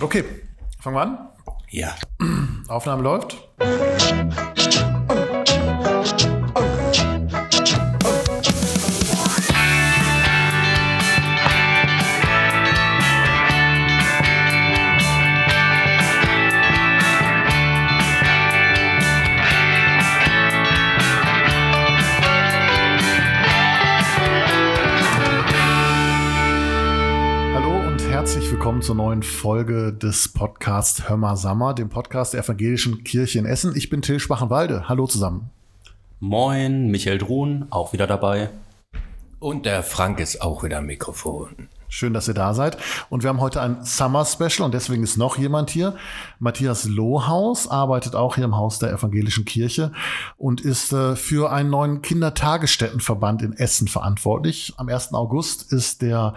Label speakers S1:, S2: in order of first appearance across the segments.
S1: Okay, fangen wir an.
S2: Ja.
S1: Aufnahme läuft. Herzlich willkommen zur neuen Folge des Podcasts Hör mal Sammer, dem Podcast der Evangelischen Kirche in Essen. Ich bin Till Schwachenwalde. Hallo zusammen.
S2: Moin, Michael Druhn, auch wieder dabei.
S3: Und der Frank ist auch wieder am Mikrofon.
S1: Schön, dass ihr da seid. Und wir haben heute ein Summer Special und deswegen ist noch jemand hier. Matthias Lohaus arbeitet auch hier im Haus der Evangelischen Kirche und ist äh, für einen neuen Kindertagesstättenverband in Essen verantwortlich. Am 1. August ist der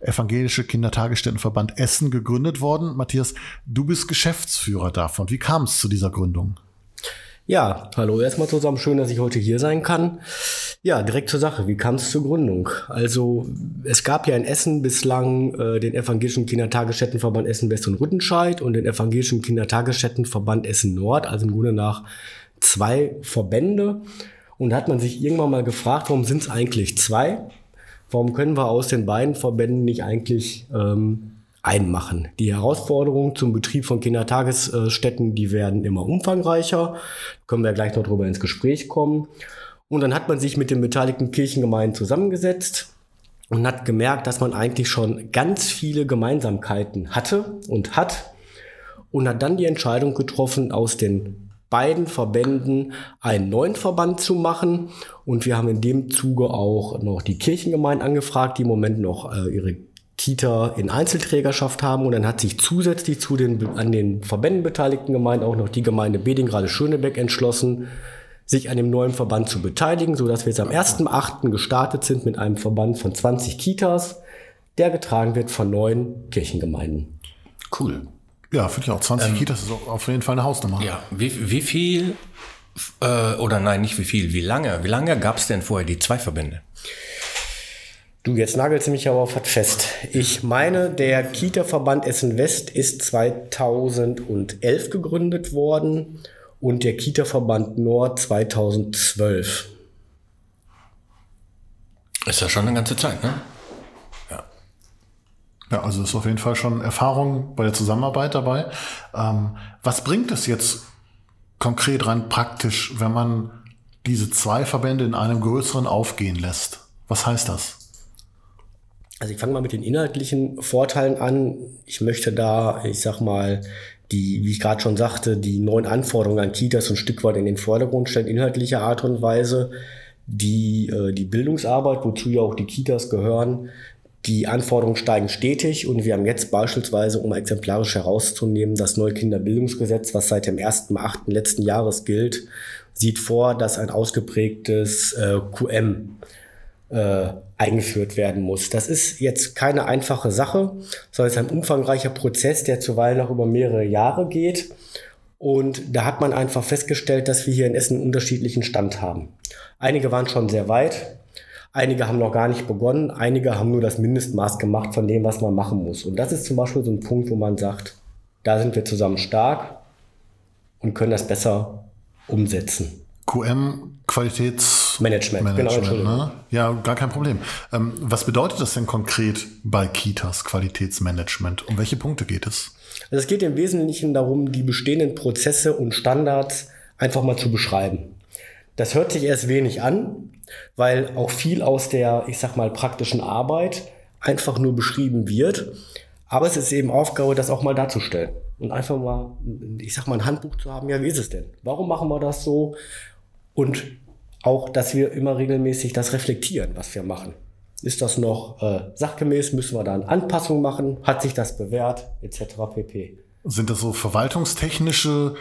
S1: Evangelische Kindertagesstättenverband Essen gegründet worden. Matthias, du bist Geschäftsführer davon. Wie kam es zu dieser Gründung?
S4: Ja, hallo erstmal zusammen. Schön, dass ich heute hier sein kann. Ja, direkt zur Sache. Wie kam es zur Gründung? Also es gab ja in Essen bislang äh, den Evangelischen Kindertagesstättenverband Essen West und Rüttenscheid und den Evangelischen Kindertagesstättenverband Essen Nord, also im Grunde nach zwei Verbände. Und da hat man sich irgendwann mal gefragt, warum sind es eigentlich zwei? Warum können wir aus den beiden Verbänden nicht eigentlich ähm, einmachen. Die Herausforderungen zum Betrieb von Kindertagesstätten, die werden immer umfangreicher. Können wir gleich noch drüber ins Gespräch kommen. Und dann hat man sich mit den beteiligten Kirchengemeinden zusammengesetzt und hat gemerkt, dass man eigentlich schon ganz viele Gemeinsamkeiten hatte und hat und hat dann die Entscheidung getroffen, aus den beiden Verbänden einen neuen Verband zu machen. Und wir haben in dem Zuge auch noch die Kirchengemeinden angefragt, die im Moment noch äh, ihre Kita in Einzelträgerschaft haben und dann hat sich zusätzlich zu den an den Verbänden beteiligten Gemeinden auch noch die Gemeinde Bedingrade-Schönebeck entschlossen, sich an dem neuen Verband zu beteiligen, sodass wir jetzt am 1.8. gestartet sind mit einem Verband von 20 Kitas, der getragen wird von neun Kirchengemeinden.
S3: Cool.
S1: Ja, finde ich auch. 20 ähm, Kitas ist auch auf jeden Fall eine Hausnummer.
S3: Ja, wie, wie viel, äh, oder nein, nicht wie viel, wie lange, wie lange gab es denn vorher die zwei Verbände?
S4: Du, jetzt nagelst du mich aber auf was fest. Ich meine, der Kita-Verband Essen West ist 2011 gegründet worden und der Kita-Verband Nord 2012.
S3: Ist ja schon eine ganze Zeit, ne?
S1: Ja. Ja, also ist auf jeden Fall schon Erfahrung bei der Zusammenarbeit dabei. Ähm, was bringt es jetzt konkret rein praktisch, wenn man diese zwei Verbände in einem größeren aufgehen lässt? Was heißt das?
S4: Also ich fange mal mit den inhaltlichen Vorteilen an. Ich möchte da, ich sag mal, die, wie ich gerade schon sagte, die neuen Anforderungen an Kitas ein Stück weit in den Vordergrund stellen, inhaltlicher Art und Weise. Die, äh, die Bildungsarbeit, wozu ja auch die Kitas gehören, die Anforderungen steigen stetig und wir haben jetzt beispielsweise, um exemplarisch herauszunehmen, das neue Kinderbildungsgesetz, was seit dem 1.8. letzten Jahres gilt, sieht vor, dass ein ausgeprägtes äh, QM äh, eingeführt werden muss. Das ist jetzt keine einfache Sache, sondern es ist ein umfangreicher Prozess, der zuweilen auch über mehrere Jahre geht. Und da hat man einfach festgestellt, dass wir hier in Essen einen unterschiedlichen Stand haben. Einige waren schon sehr weit, einige haben noch gar nicht begonnen, einige haben nur das Mindestmaß gemacht von dem, was man machen muss. Und das ist zum Beispiel so ein Punkt, wo man sagt, da sind wir zusammen stark und können das besser umsetzen.
S1: QM Qualitätsmanagement.
S4: Management, genau,
S1: ne? Ja, gar kein Problem. Ähm, was bedeutet das denn konkret bei Kitas Qualitätsmanagement? Um welche Punkte geht es?
S4: Also es geht im Wesentlichen darum, die bestehenden Prozesse und Standards einfach mal zu beschreiben. Das hört sich erst wenig an, weil auch viel aus der, ich sag mal, praktischen Arbeit einfach nur beschrieben wird. Aber es ist eben Aufgabe, das auch mal darzustellen und einfach mal, ich sag mal, ein Handbuch zu haben. Ja, wie ist es denn? Warum machen wir das so? Und auch, dass wir immer regelmäßig das reflektieren, was wir machen. Ist das noch äh, sachgemäß? Müssen wir da eine Anpassung machen? Hat sich das bewährt? Etc. pp.
S1: Sind das so verwaltungstechnische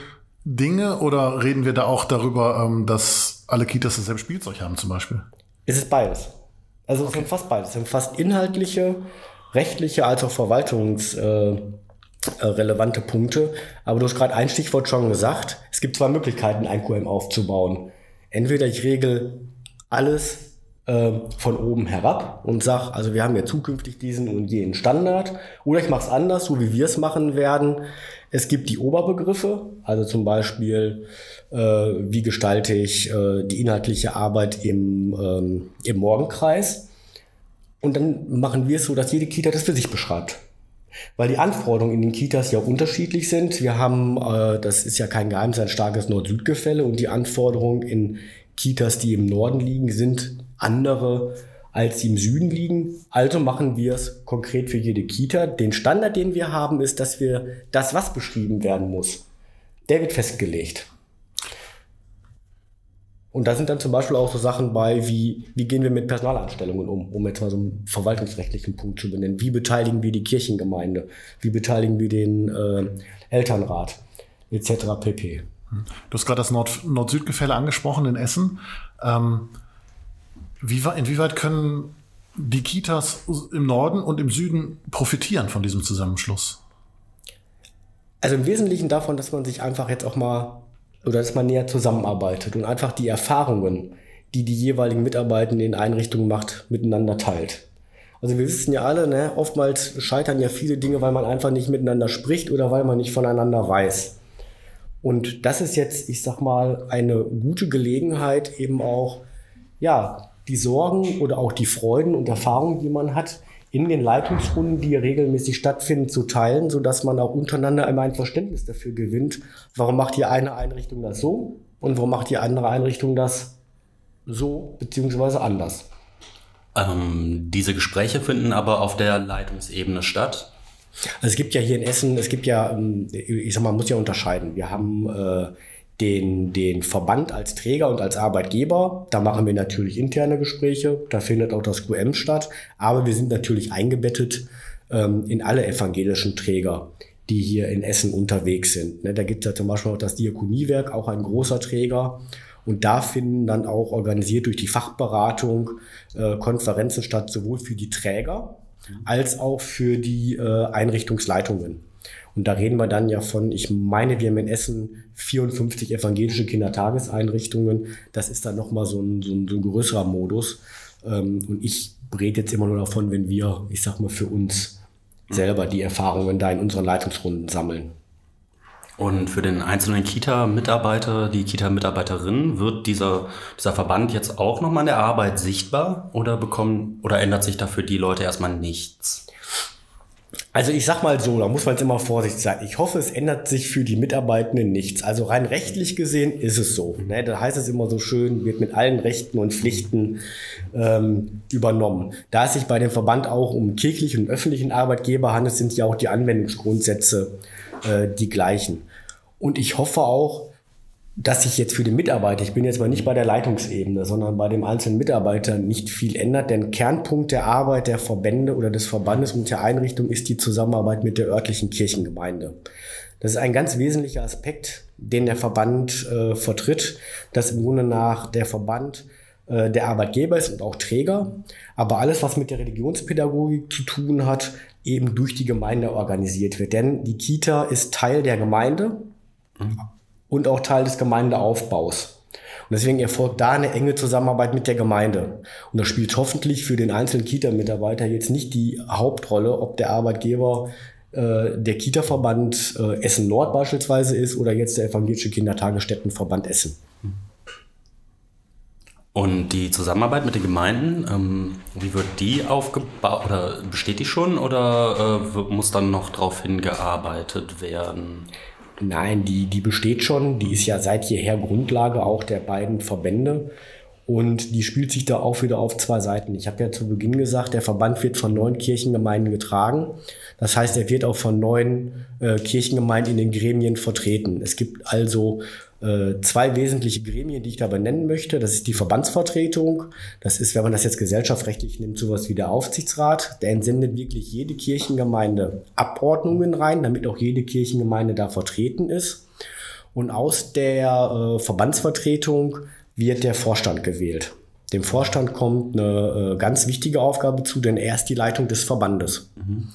S1: Dinge oder reden wir da auch darüber, ähm, dass alle Kitas dasselbe Spielzeug haben zum Beispiel?
S4: Es ist beides. Also okay. es sind fast beides. Es sind fast inhaltliche, rechtliche als auch verwaltungsrelevante äh, Punkte. Aber du hast gerade ein Stichwort schon gesagt. Es gibt zwei Möglichkeiten, ein QM aufzubauen. Entweder ich regel alles äh, von oben herab und sage, also wir haben ja zukünftig diesen und jenen Standard. Oder ich mache es anders, so wie wir es machen werden. Es gibt die Oberbegriffe, also zum Beispiel, äh, wie gestalte ich äh, die inhaltliche Arbeit im, ähm, im Morgenkreis. Und dann machen wir es so, dass jede Kita das für sich beschreibt. Weil die Anforderungen in den Kitas ja unterschiedlich sind. Wir haben, äh, das ist ja kein Geheimnis, ein starkes Nord-Süd-Gefälle und die Anforderungen in Kitas, die im Norden liegen, sind andere als sie im Süden liegen. Also machen wir es konkret für jede Kita. Den Standard, den wir haben, ist, dass wir das, was beschrieben werden muss, der wird festgelegt. Und da sind dann zum Beispiel auch so Sachen bei, wie, wie gehen wir mit Personalanstellungen um, um jetzt mal so einen verwaltungsrechtlichen Punkt zu benennen. Wie beteiligen wir die Kirchengemeinde? Wie beteiligen wir den äh, Elternrat? Etc. pp.
S1: Du hast gerade das Nord-Süd-Gefälle angesprochen in Essen. Ähm, wie, inwieweit können die Kitas im Norden und im Süden profitieren von diesem Zusammenschluss?
S4: Also im Wesentlichen davon, dass man sich einfach jetzt auch mal oder dass man näher zusammenarbeitet und einfach die Erfahrungen, die die jeweiligen Mitarbeiter in Einrichtungen macht, miteinander teilt. Also wir wissen ja alle, ne, oftmals scheitern ja viele Dinge, weil man einfach nicht miteinander spricht oder weil man nicht voneinander weiß. Und das ist jetzt, ich sag mal, eine gute Gelegenheit, eben auch, ja, die Sorgen oder auch die Freuden und Erfahrungen, die man hat, in den Leitungsrunden, die regelmäßig stattfinden, zu teilen, sodass man auch untereinander immer ein Verständnis dafür gewinnt, warum macht die eine Einrichtung das so und warum macht die andere Einrichtung das so beziehungsweise anders.
S2: Ähm, diese Gespräche finden aber auf der Leitungsebene statt.
S4: Also es gibt ja hier in Essen, es gibt ja, ähm, ich sag mal, man muss ja unterscheiden. Wir haben äh, den, den Verband als Träger und als Arbeitgeber. Da machen wir natürlich interne Gespräche, da findet auch das QM statt, aber wir sind natürlich eingebettet ähm, in alle evangelischen Träger, die hier in Essen unterwegs sind. Ne, da gibt es ja zum Beispiel auch das Diakoniewerk, auch ein großer Träger. Und da finden dann auch organisiert durch die Fachberatung äh, Konferenzen statt, sowohl für die Träger als auch für die äh, Einrichtungsleitungen. Und da reden wir dann ja von, ich meine, wir haben in Essen 54 evangelische Kindertageseinrichtungen. Das ist dann nochmal so ein, so, ein, so ein größerer Modus. Ähm, und ich rede jetzt immer nur davon, wenn wir, ich sag mal, für uns selber die Erfahrungen da in unseren Leitungsrunden sammeln.
S2: Und für den einzelnen Kita-Mitarbeiter, die Kita-Mitarbeiterin, wird dieser, dieser Verband jetzt auch nochmal in der Arbeit sichtbar oder bekommen oder ändert sich da für die Leute erstmal nichts?
S4: Also ich sag mal so, da muss man jetzt immer vorsichtig sein. Ich hoffe, es ändert sich für die Mitarbeitenden nichts. Also rein rechtlich gesehen ist es so. Ne? Da heißt es immer so schön, wird mit allen Rechten und Pflichten ähm, übernommen. Da es sich bei dem Verband auch um kirchlichen und öffentlichen Arbeitgeber handelt, sind ja auch die Anwendungsgrundsätze äh, die gleichen. Und ich hoffe auch, dass sich jetzt für den Mitarbeiter, ich bin jetzt mal nicht bei der Leitungsebene, sondern bei dem einzelnen Mitarbeiter nicht viel ändert, denn Kernpunkt der Arbeit der Verbände oder des Verbandes und der Einrichtung ist die Zusammenarbeit mit der örtlichen Kirchengemeinde. Das ist ein ganz wesentlicher Aspekt, den der Verband äh, vertritt, dass im Grunde nach der Verband äh, der Arbeitgeber ist und auch Träger, aber alles, was mit der Religionspädagogik zu tun hat, eben durch die Gemeinde organisiert wird. Denn die Kita ist Teil der Gemeinde. Mhm und auch Teil des Gemeindeaufbaus. Und deswegen erfolgt da eine enge Zusammenarbeit mit der Gemeinde. Und das spielt hoffentlich für den einzelnen Kita-Mitarbeiter jetzt nicht die Hauptrolle, ob der Arbeitgeber äh, der Kita-Verband äh, Essen Nord beispielsweise ist oder jetzt der evangelische Kindertagesstättenverband Essen.
S2: Und die Zusammenarbeit mit den Gemeinden, ähm, wie wird die aufgebaut oder besteht die schon oder äh, muss dann noch darauf hingearbeitet werden?
S4: Nein, die, die besteht schon. Die ist ja seit jeher Grundlage auch der beiden Verbände. Und die spielt sich da auch wieder auf zwei Seiten. Ich habe ja zu Beginn gesagt, der Verband wird von neun Kirchengemeinden getragen. Das heißt, er wird auch von neun äh, Kirchengemeinden in den Gremien vertreten. Es gibt also äh, zwei wesentliche Gremien, die ich da benennen möchte. Das ist die Verbandsvertretung. Das ist, wenn man das jetzt gesellschaftsrechtlich nimmt, sowas wie der Aufsichtsrat. Der entsendet wirklich jede Kirchengemeinde Abordnungen rein, damit auch jede Kirchengemeinde da vertreten ist. Und aus der äh, Verbandsvertretung wird der Vorstand gewählt. Dem Vorstand kommt eine äh, ganz wichtige Aufgabe zu, denn er ist die Leitung des Verbandes. Mhm.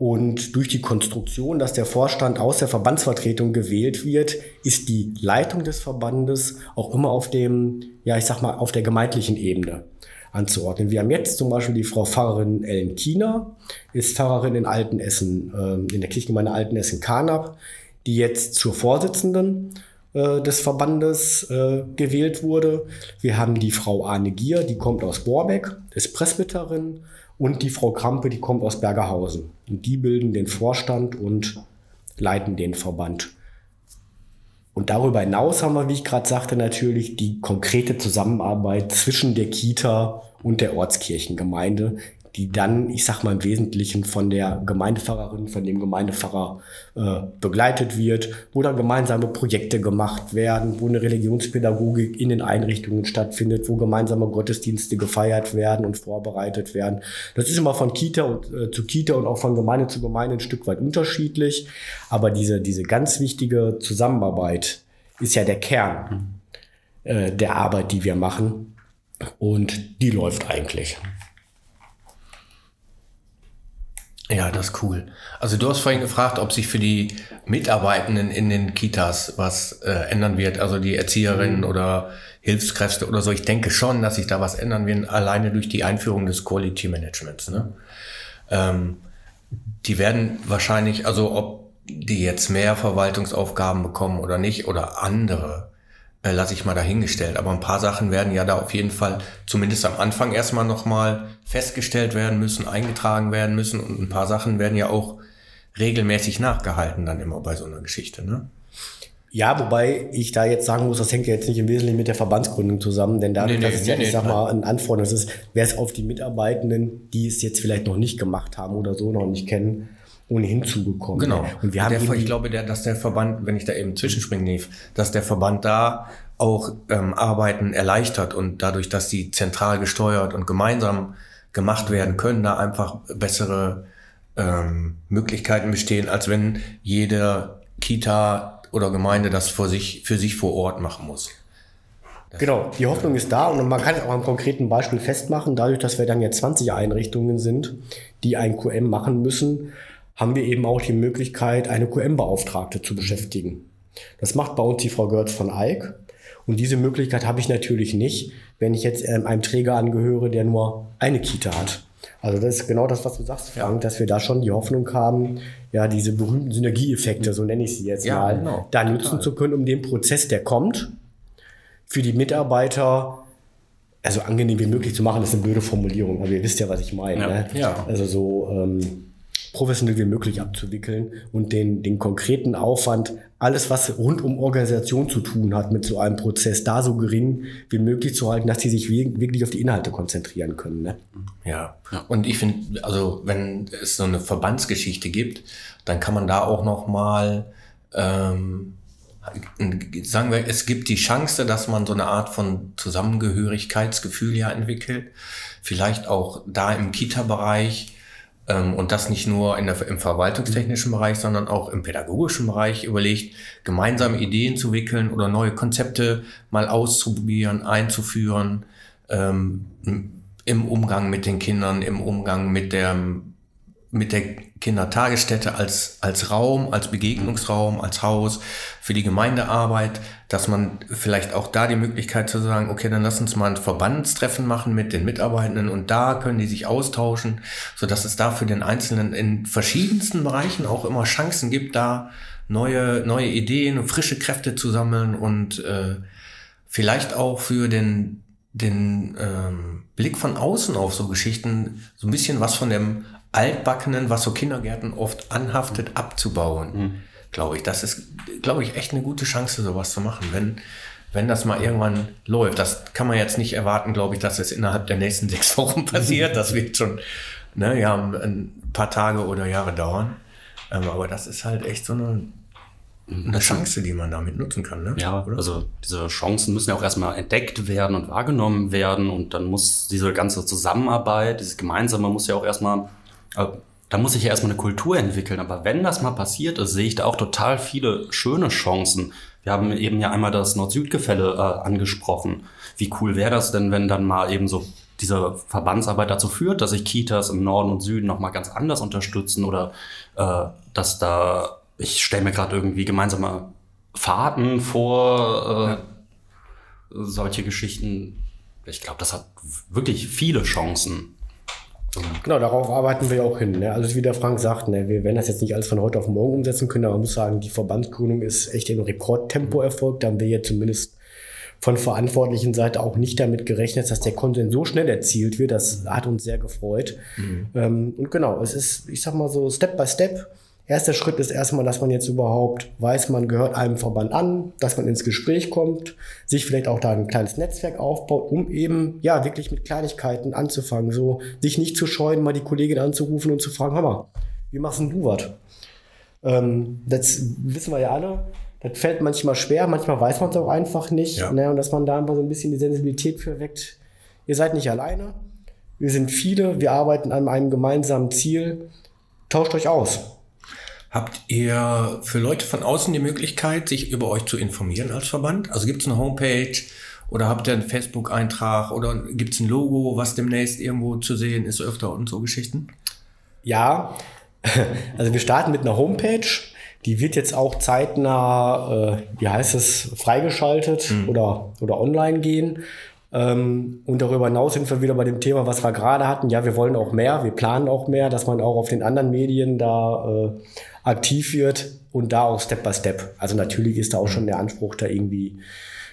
S4: Und durch die Konstruktion, dass der Vorstand aus der Verbandsvertretung gewählt wird, ist die Leitung des Verbandes auch immer auf dem, ja, ich sag mal, auf der gemeindlichen Ebene. anzuordnen. Wir haben jetzt zum Beispiel die Frau Pfarrerin Ellen Kiener, ist Pfarrerin in Altenessen, äh, in der Kirchengemeinde Altenessen-Karnap, die jetzt zur Vorsitzenden äh, des Verbandes äh, gewählt wurde. Wir haben die Frau Arne Gier, die kommt aus Borbeck, ist Presbyterin und die Frau Krampe, die kommt aus Bergerhausen. Und die bilden den Vorstand und leiten den Verband. Und darüber hinaus haben wir, wie ich gerade sagte, natürlich die konkrete Zusammenarbeit zwischen der Kita und der Ortskirchengemeinde, die dann, ich sag mal im Wesentlichen von der Gemeindepfarrerin, von dem Gemeindepfarrer äh, begleitet wird, wo dann gemeinsame Projekte gemacht werden, wo eine Religionspädagogik in den Einrichtungen stattfindet, wo gemeinsame Gottesdienste gefeiert werden und vorbereitet werden. Das ist immer von Kita und, äh, zu Kita und auch von Gemeinde zu Gemeinde ein Stück weit unterschiedlich, aber diese, diese ganz wichtige Zusammenarbeit ist ja der Kern äh, der Arbeit, die wir machen und die läuft eigentlich.
S3: Ja, das ist cool. Also du hast vorhin gefragt, ob sich für die Mitarbeitenden in den Kitas was äh, ändern wird, also die Erzieherinnen oder Hilfskräfte oder so. Ich denke schon, dass sich da was ändern wird, alleine durch die Einführung des Quality Managements. Ne? Ähm, die werden wahrscheinlich, also ob die jetzt mehr Verwaltungsaufgaben bekommen oder nicht oder andere, äh, lasse ich mal dahingestellt. Aber ein paar Sachen werden ja da auf jeden Fall zumindest am Anfang erstmal nochmal festgestellt werden müssen, eingetragen werden müssen und ein paar Sachen werden ja auch regelmäßig nachgehalten dann immer bei so einer Geschichte. Ne?
S4: Ja, wobei ich da jetzt sagen muss, das hängt ja jetzt nicht im Wesentlichen mit der Verbandsgründung zusammen, denn dadurch,
S3: Nee, nee,
S4: dass es ja,
S3: nee,
S4: ich sag mal, ein Anforderung ist, wäre es auf die Mitarbeitenden, die es jetzt vielleicht noch nicht gemacht haben oder so noch nicht kennen, ohnehin zugekommen.
S3: Genau.
S4: Und wir haben
S3: der, ich glaube, der, dass der Verband, wenn ich da eben zwischenspringen darf, dass der Verband da auch ähm, Arbeiten erleichtert und dadurch, dass die zentral gesteuert und gemeinsam gemacht werden können, da einfach bessere ähm, Möglichkeiten bestehen, als wenn jede Kita oder Gemeinde das vor sich, für sich vor Ort machen muss.
S4: Genau, die Hoffnung ist da und man kann es auch am konkreten Beispiel festmachen. Dadurch, dass wir dann jetzt 20 Einrichtungen sind, die ein QM machen müssen, haben wir eben auch die Möglichkeit, eine QM-Beauftragte zu beschäftigen. Das macht bei uns die Frau Görz von Eyck. Und diese Möglichkeit habe ich natürlich nicht, wenn ich jetzt ähm, einem Träger angehöre, der nur eine Kita hat. Also das ist genau das, was du sagst, Frank, dass wir da schon die Hoffnung haben, ja, diese berühmten Synergieeffekte, so nenne ich sie jetzt
S3: Ja,
S4: mal,
S3: genau.
S4: da nutzen zu können, um den Prozess, der kommt, für die Mitarbeiter also angenehm wie möglich zu machen, ist eine blöde Formulierung, aber ihr wisst ja, was ich meine.
S2: Ja.
S4: Ne?
S3: Ja.
S4: Also so ähm, professionell wie möglich abzuwickeln und den, den konkreten Aufwand, alles, was rund um Organisation zu tun hat mit so einem Prozess, da so gering wie möglich zu halten, dass die sich wir- wirklich auf die Inhalte konzentrieren können. Ne?
S3: Ja. Und ich finde, also wenn es so eine Verbandsgeschichte gibt, dann kann man da auch noch mal ähm, sagen wir, es gibt die Chance, dass man so eine Art von Zusammengehörigkeitsgefühl ja entwickelt. Vielleicht auch da im Kita-Bereich und das nicht nur der, im verwaltungstechnischen Bereich, sondern auch im pädagogischen Bereich überlegt, gemeinsame Ideen zu wickeln oder neue Konzepte mal auszuprobieren, einzuführen, ähm, im Umgang mit den Kindern, im Umgang mit der, mit der Kindertagesstätte als, als Raum, als Begegnungsraum, als Haus für die Gemeindearbeit, dass man vielleicht auch da die Möglichkeit zu sagen, okay, dann lass uns mal ein Verbandstreffen machen mit den Mitarbeitenden und da können die sich austauschen, so dass es da für den Einzelnen in verschiedensten Bereichen auch immer Chancen gibt, da neue, neue Ideen und frische Kräfte zu sammeln und äh, vielleicht auch für den, den ähm, Blick von außen auf so Geschichten so ein bisschen was von dem Altbackenen, was so Kindergärten oft anhaftet, abzubauen. Glaube ich. Das ist, glaube ich, echt eine gute Chance, sowas zu machen, wenn, wenn das mal irgendwann läuft. Das kann man jetzt nicht erwarten, glaube ich, dass es innerhalb der nächsten sechs Wochen passiert. Das wird schon ne, ja, ein paar Tage oder Jahre dauern. Ähm, aber das ist halt echt so eine, eine Chance, die man damit nutzen kann. Ne?
S2: Ja,
S3: Oder?
S2: also diese Chancen müssen ja auch erstmal entdeckt werden und wahrgenommen werden und dann muss diese ganze Zusammenarbeit, dieses Gemeinsame muss ja auch erstmal, da muss sich ja erstmal eine Kultur entwickeln. Aber wenn das mal passiert ist, sehe ich da auch total viele schöne Chancen. Wir haben eben ja einmal das Nord-Süd-Gefälle äh, angesprochen. Wie cool wäre das denn, wenn dann mal eben so diese Verbandsarbeit dazu führt, dass sich Kitas im Norden und Süden nochmal ganz anders unterstützen oder äh, dass da, ich stelle mir gerade irgendwie gemeinsame Fahrten vor, äh, solche Geschichten ich glaube, das hat wirklich viele Chancen.
S4: Genau, darauf arbeiten wir auch hin. Ne? Also wie der Frank sagt, ne, wir werden das jetzt nicht alles von heute auf morgen umsetzen können, aber man muss sagen, die Verbandsgründung ist echt in Rekordtempo erfolgt. Da haben wir jetzt zumindest von verantwortlichen Seite auch nicht damit gerechnet, dass der Konsens so schnell erzielt wird. Das hat uns sehr gefreut. Mhm. Ähm, und genau, es ist, ich sag mal so, Step by Step. Erster Schritt ist erstmal, dass man jetzt überhaupt weiß, man gehört einem Verband an, dass man ins Gespräch kommt, sich vielleicht auch da ein kleines Netzwerk aufbaut, um eben, ja, wirklich mit Kleinigkeiten anzufangen. So, sich nicht zu scheuen, mal die Kollegin anzurufen und zu fragen, Hammer, wie machst denn du was? Ähm, das wissen wir ja alle. Das fällt manchmal schwer, manchmal weiß man es auch einfach nicht. Ja. Ne? Und dass man da einfach so ein bisschen die Sensibilität für weckt. Ihr seid nicht alleine. Wir sind viele. Wir arbeiten an einem gemeinsamen Ziel. Tauscht euch aus.
S3: Habt ihr für Leute von außen die Möglichkeit, sich über euch zu informieren als Verband? Also gibt es eine Homepage oder habt ihr einen Facebook-Eintrag oder gibt es ein Logo, was demnächst irgendwo zu sehen ist öfter und so Geschichten?
S4: Ja, also wir starten mit einer Homepage. Die wird jetzt auch zeitnah, äh, wie heißt es, freigeschaltet mhm. oder, oder online gehen. Ähm, und darüber hinaus sind wir wieder bei dem Thema, was wir gerade hatten. Ja, wir wollen auch mehr, wir planen auch mehr, dass man auch auf den anderen Medien da äh, aktiv wird und da auch Step by Step. Also natürlich ist da auch schon der Anspruch, da irgendwie,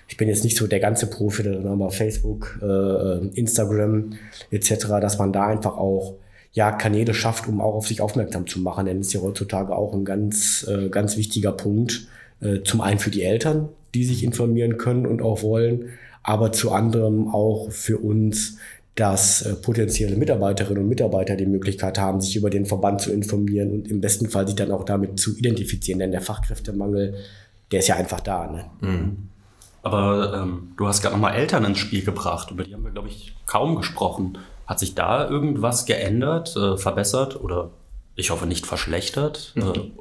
S4: ich bin jetzt nicht so der ganze Profi, aber Facebook, äh, Instagram etc., dass man da einfach auch ja, Kanäle schafft, um auch auf sich aufmerksam zu machen. Denn es ist ja heutzutage auch ein ganz, äh, ganz wichtiger Punkt. Äh, zum einen für die Eltern, die sich informieren können und auch wollen, aber zu anderem auch für uns, dass äh, potenzielle Mitarbeiterinnen und Mitarbeiter die Möglichkeit haben, sich über den Verband zu informieren und im besten Fall sich dann auch damit zu identifizieren. Denn der Fachkräftemangel, der ist ja einfach da. Ne? Mhm.
S2: Aber ähm, du hast gerade nochmal Eltern ins Spiel gebracht. Über die haben wir, glaube ich, kaum gesprochen. Hat sich da irgendwas geändert, äh, verbessert oder ich hoffe nicht verschlechtert? Mhm. Äh,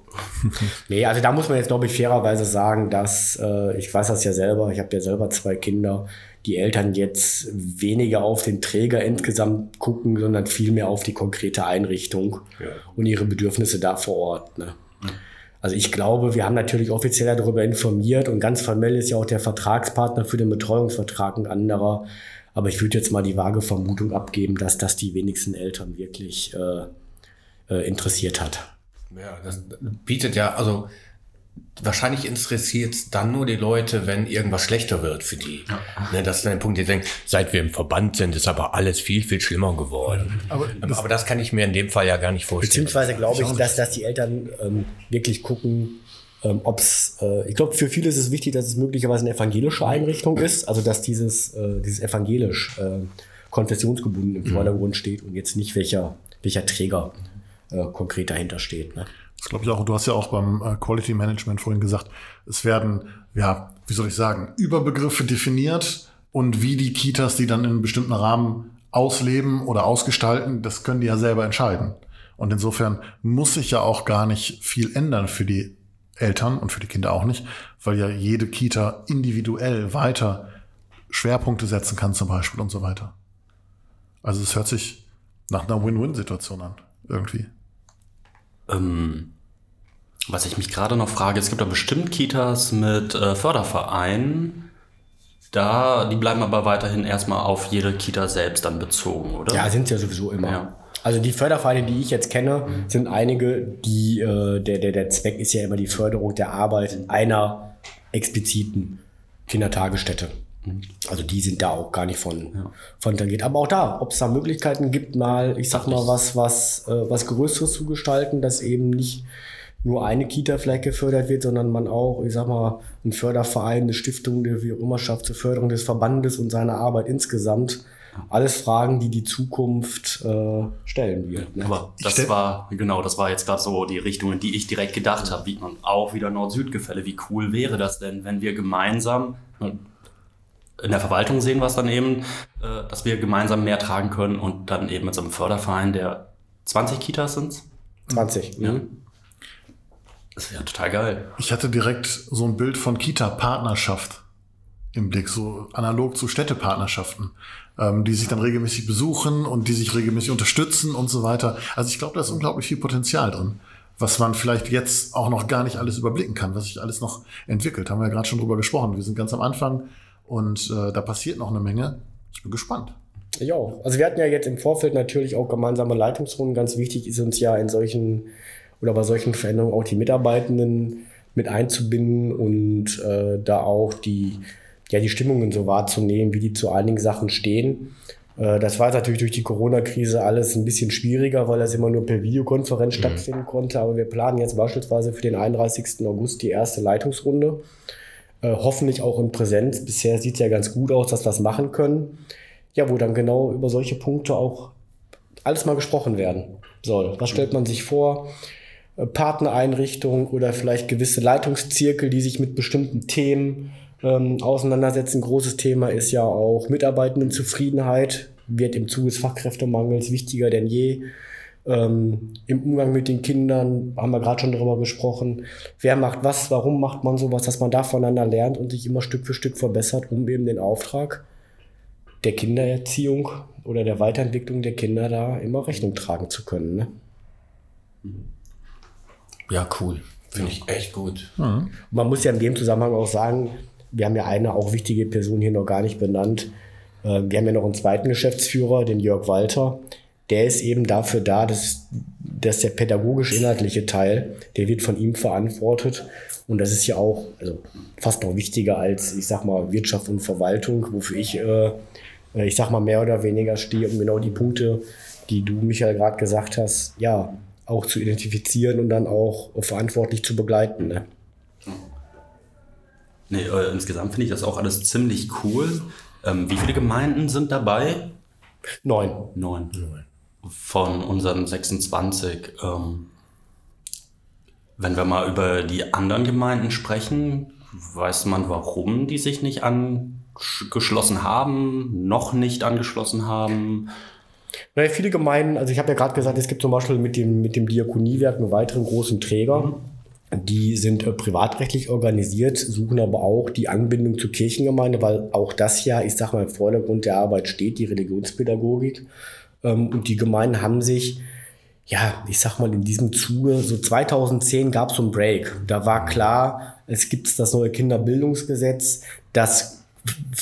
S4: nee, also da muss man jetzt, glaube ich, fairerweise sagen, dass, äh, ich weiß das ja selber, ich habe ja selber zwei Kinder, die Eltern jetzt weniger auf den Träger insgesamt gucken, sondern vielmehr auf die konkrete Einrichtung ja. und ihre Bedürfnisse da vor Ort. Ne? Mhm. Also ich glaube, wir haben natürlich offiziell darüber informiert und ganz formell ist ja auch der Vertragspartner für den Betreuungsvertrag ein anderer. Aber ich würde jetzt mal die vage Vermutung abgeben, dass das die wenigsten Eltern wirklich äh, äh, interessiert hat.
S3: Ja, das bietet ja, also wahrscheinlich interessiert es dann nur die Leute, wenn irgendwas schlechter wird für die. Ja. Ne, das ist ein Punkt, die denken, seit wir im Verband sind, ist aber alles viel, viel schlimmer geworden. Aber das, aber das kann ich mir in dem Fall ja gar nicht vorstellen.
S4: Beziehungsweise glaube ich, dass, dass die Eltern ähm, wirklich gucken, ähm, ob's, äh, ich glaube, für viele ist es wichtig, dass es möglicherweise eine evangelische Einrichtung ist, also dass dieses, äh, dieses evangelisch äh, konfessionsgebunden im mhm. Vordergrund steht und jetzt nicht welcher, welcher Träger äh, konkret dahinter steht. Ne?
S1: Das glaube ich auch. Du hast ja auch beim äh, Quality Management vorhin gesagt, es werden, ja, wie soll ich sagen, Überbegriffe definiert und wie die Kitas die dann in einem bestimmten Rahmen ausleben oder ausgestalten, das können die ja selber entscheiden. Und insofern muss sich ja auch gar nicht viel ändern für die Eltern und für die Kinder auch nicht, weil ja jede Kita individuell weiter Schwerpunkte setzen kann zum Beispiel und so weiter. Also es hört sich nach einer Win-Win-Situation an, irgendwie.
S2: Ähm, was ich mich gerade noch frage, es gibt ja bestimmt Kitas mit äh, Fördervereinen, da, die bleiben aber weiterhin erstmal auf jede Kita selbst dann bezogen, oder?
S4: Ja, sind ja sowieso immer. Ja. Also die Fördervereine, die ich jetzt kenne, sind einige, die äh, der, der, der Zweck ist ja immer die Förderung der Arbeit in einer expliziten Kindertagesstätte. Mhm. Also die sind da auch gar nicht von, ja. von tangiert. Aber auch da, ob es da Möglichkeiten gibt, mal, ich sag mal, was, was, äh, was Größeres zu gestalten, dass eben nicht nur eine Kita vielleicht gefördert wird, sondern man auch, ich sag mal, ein Förderverein, eine Stiftung, der wie auch immer schafft zur Förderung des Verbandes und seiner Arbeit insgesamt alles Fragen, die die Zukunft äh, stellen wird.
S2: Ne? Aber das war, genau, das war jetzt gerade so die Richtung, in die ich direkt gedacht habe. Wie man auch wieder Nord-Süd-Gefälle. Wie cool wäre das denn, wenn wir gemeinsam, in der Verwaltung sehen wir es dann eben, äh, dass wir gemeinsam mehr tragen können und dann eben mit so einem Förderverein, der 20 Kitas sind?
S4: 20.
S2: Ja. Das wäre total geil.
S1: Ich hatte direkt so ein Bild von Kita-Partnerschaft im Blick, so analog zu Städtepartnerschaften ähm, die sich dann regelmäßig besuchen und die sich regelmäßig unterstützen und so weiter. Also ich glaube, da ist unglaublich viel Potenzial drin, was man vielleicht jetzt auch noch gar nicht alles überblicken kann, was sich alles noch entwickelt. Haben wir ja gerade schon drüber gesprochen. Wir sind ganz am Anfang und äh, da passiert noch eine Menge. Ich bin gespannt.
S4: Ich auch. Also wir hatten ja jetzt im Vorfeld natürlich auch gemeinsame Leitungsrunden. Ganz wichtig ist uns ja in solchen oder bei solchen Veränderungen auch die Mitarbeitenden mit einzubinden und äh, da auch die, ja, die Stimmungen so wahrzunehmen, wie die zu einigen Sachen stehen. Äh, das war natürlich durch die Corona-Krise alles ein bisschen schwieriger, weil das immer nur per Videokonferenz mhm. stattfinden konnte. Aber wir planen jetzt beispielsweise für den 31. August die erste Leitungsrunde. Äh, hoffentlich auch in Präsenz. Bisher sieht es ja ganz gut aus, dass wir das machen können. Ja, wo dann genau über solche Punkte auch alles mal gesprochen werden soll. Was stellt man sich vor? Äh, Partnereinrichtungen oder vielleicht gewisse Leitungszirkel, die sich mit bestimmten Themen ähm, auseinandersetzen. Großes Thema ist ja auch Mitarbeitendenzufriedenheit, wird im Zuge des Fachkräftemangels wichtiger denn je. Ähm, Im Umgang mit den Kindern haben wir gerade schon darüber gesprochen. Wer macht was, warum macht man sowas, dass man da voneinander lernt und sich immer Stück für Stück verbessert, um eben den Auftrag der Kindererziehung oder der Weiterentwicklung der Kinder da immer Rechnung tragen zu können. Ne?
S3: Ja, cool. Finde ich echt gut.
S4: Mhm. Man muss ja in dem Zusammenhang auch sagen, wir haben ja eine auch wichtige Person hier noch gar nicht benannt. Äh, wir haben ja noch einen zweiten Geschäftsführer, den Jörg Walter. Der ist eben dafür da, dass, dass der pädagogisch-inhaltliche Teil, der wird von ihm verantwortet. Und das ist ja auch also fast noch wichtiger als, ich sag mal, Wirtschaft und Verwaltung, wofür ich, äh, ich sag mal, mehr oder weniger stehe, um genau die Punkte, die du, Michael, gerade gesagt hast, ja, auch zu identifizieren und dann auch verantwortlich zu begleiten. Ne?
S2: Nee, äh, insgesamt finde ich das auch alles ziemlich cool. Ähm, wie viele Gemeinden sind dabei?
S4: Neun.
S2: Neun. Neun. Von unseren 26. Ähm, wenn wir mal über die anderen Gemeinden sprechen, weiß man, warum die sich nicht angeschlossen haben, noch nicht angeschlossen haben?
S4: Naja, viele Gemeinden, also ich habe ja gerade gesagt, es gibt zum Beispiel mit dem, mit dem Diakoniewerk einen weiteren großen Träger. Mhm die sind äh, privatrechtlich organisiert, suchen aber auch die Anbindung zur Kirchengemeinde, weil auch das ja, ich sag mal, im Vordergrund der Arbeit steht, die Religionspädagogik. Ähm, und die Gemeinden haben sich, ja, ich sag mal, in diesem Zuge, so 2010 gab es so einen Break. Da war klar, es gibt das neue Kinderbildungsgesetz, das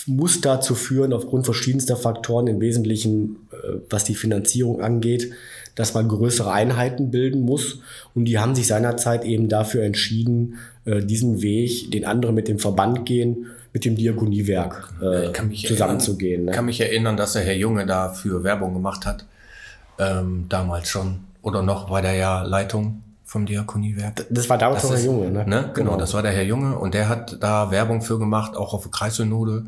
S4: muss dazu führen, aufgrund verschiedenster Faktoren, im Wesentlichen, äh, was die Finanzierung angeht, dass man größere Einheiten bilden muss. Und die haben sich seinerzeit eben dafür entschieden, äh, diesen Weg, den andere mit dem Verband gehen, mit dem Diakoniewerk äh, zusammenzugehen.
S3: Ich ne? kann mich erinnern, dass der Herr Junge dafür Werbung gemacht hat, ähm, damals schon. Oder noch bei der ja Leitung vom Diakoniewerk.
S4: Das war damals noch der Junge, ne?
S3: ne? Genau, genau, das war der Herr Junge und der hat da Werbung für gemacht, auch auf der Kreissynode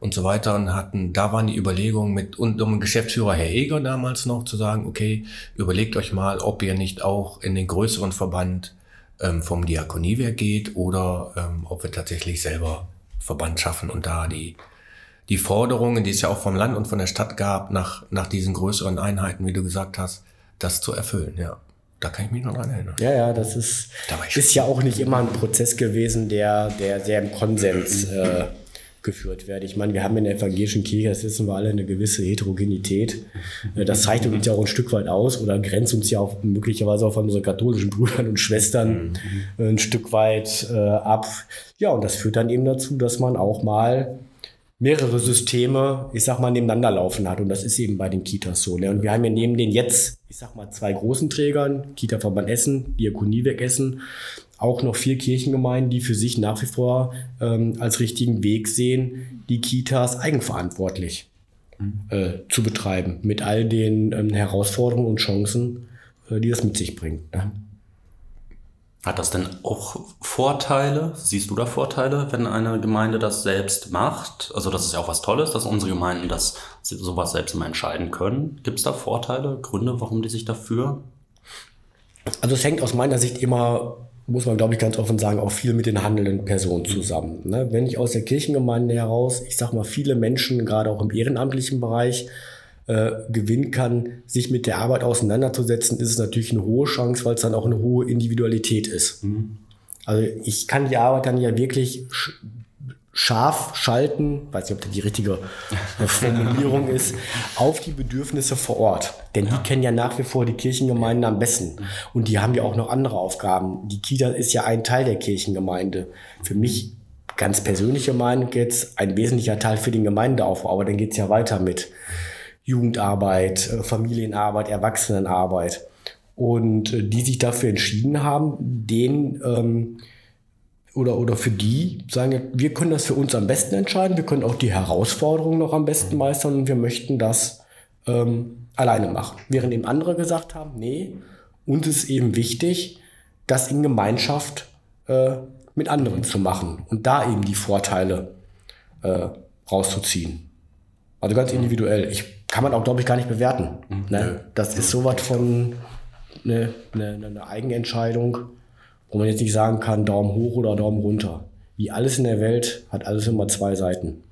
S3: und so weiter und hatten, da waren die Überlegungen mit unserem Geschäftsführer Herr Eger damals noch zu sagen, okay, überlegt euch mal, ob ihr nicht auch in den größeren Verband ähm, vom Diakoniewerk geht oder ähm, ob wir tatsächlich selber Verband schaffen und da die die Forderungen, die es ja auch vom Land und von der Stadt gab, nach, nach diesen größeren Einheiten, wie du gesagt hast, das zu erfüllen, ja. Da kann ich mich noch dran erinnern.
S4: Ja, ja, das ist, da ist ja auch nicht immer ein Prozess gewesen, der, der sehr im Konsens äh, geführt werde. Ich meine, wir haben in der evangelischen Kirche, das wissen wir alle, eine gewisse Heterogenität. Äh, das zeichnet uns ja auch ein Stück weit aus oder grenzt uns ja auch möglicherweise auch von unseren katholischen Brüdern und Schwestern mhm. ein Stück weit äh, ab. Ja, und das führt dann eben dazu, dass man auch mal mehrere Systeme, ich sag mal, nebeneinander laufen hat. Und das ist eben bei den Kitas so. Ne? Und wir haben ja neben den jetzt, ich sag mal, zwei großen Trägern, Kita-Verband Essen, Diakoniewerk Essen, auch noch vier Kirchengemeinden, die für sich nach wie vor ähm, als richtigen Weg sehen, die Kitas eigenverantwortlich mhm. äh, zu betreiben, mit all den ähm, Herausforderungen und Chancen, äh, die das mit sich bringt. Ne?
S2: Hat das denn auch Vorteile? Siehst du da Vorteile, wenn eine Gemeinde das selbst macht? Also das ist ja auch was Tolles, dass unsere Gemeinden das sowas selbst mal entscheiden können. Gibt es da Vorteile, Gründe, warum die sich dafür?
S4: Also es hängt aus meiner Sicht immer muss man, glaube ich, ganz offen sagen, auch viel mit den handelnden Personen zusammen. Ne? Wenn ich aus der Kirchengemeinde heraus, ich sag mal, viele Menschen, gerade auch im ehrenamtlichen Bereich, äh, gewinnen kann, sich mit der Arbeit auseinanderzusetzen, ist es natürlich eine hohe Chance, weil es dann auch eine hohe Individualität ist. Mhm. Also ich kann die Arbeit dann ja wirklich scharf schalten, weiß nicht, ob das die richtige Formulierung ist, auf die Bedürfnisse vor Ort. Denn die kennen ja nach wie vor die Kirchengemeinden am besten. Und die haben ja auch noch andere Aufgaben. Die Kita ist ja ein Teil der Kirchengemeinde. Für mich ganz persönliche Meinung jetzt, ein wesentlicher Teil für den Gemeindeaufbau. Aber dann geht's ja weiter mit Jugendarbeit, äh, Familienarbeit, Erwachsenenarbeit. Und äh, die sich dafür entschieden haben, den ähm, oder, oder für die sagen, wir können das für uns am besten entscheiden, wir können auch die Herausforderungen noch am besten meistern und wir möchten das ähm, alleine machen. Während eben andere gesagt haben, nee, uns ist eben wichtig, das in Gemeinschaft äh, mit anderen zu machen und da eben die Vorteile äh, rauszuziehen. Also ganz individuell. Ich kann man auch, glaube ich, gar nicht bewerten. Ne? Das ist sowas von eine, eine, eine Eigenentscheidung, wo man jetzt nicht sagen kann, Daumen hoch oder Daumen runter. Wie alles in der Welt hat alles immer zwei Seiten.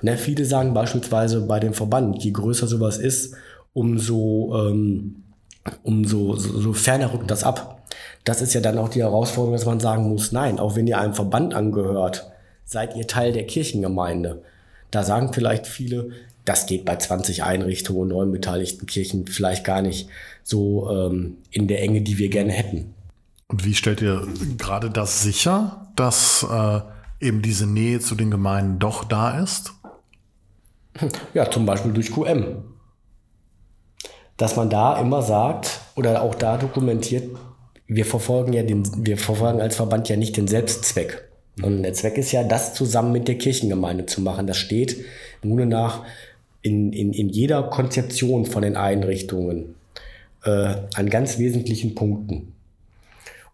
S4: Ne? Viele sagen beispielsweise bei dem Verband, je größer sowas ist, umso, ähm, umso so, so ferner rückt das ab. Das ist ja dann auch die Herausforderung, dass man sagen muss, nein, auch wenn ihr einem Verband angehört, seid ihr Teil der Kirchengemeinde. Da sagen vielleicht viele, das geht bei 20 Einrichtungen und neun beteiligten Kirchen vielleicht gar nicht so ähm, in der Enge, die wir gerne hätten.
S1: Und wie stellt ihr gerade das sicher, dass äh, eben diese Nähe zu den Gemeinden doch da ist?
S4: Ja, zum Beispiel durch QM. Dass man da immer sagt oder auch da dokumentiert, wir verfolgen ja den, wir verfolgen als Verband ja nicht den Selbstzweck. Und der Zweck ist ja, das zusammen mit der Kirchengemeinde zu machen. Das steht im Grunde nach in, in, in jeder Konzeption von den Einrichtungen äh, an ganz wesentlichen Punkten.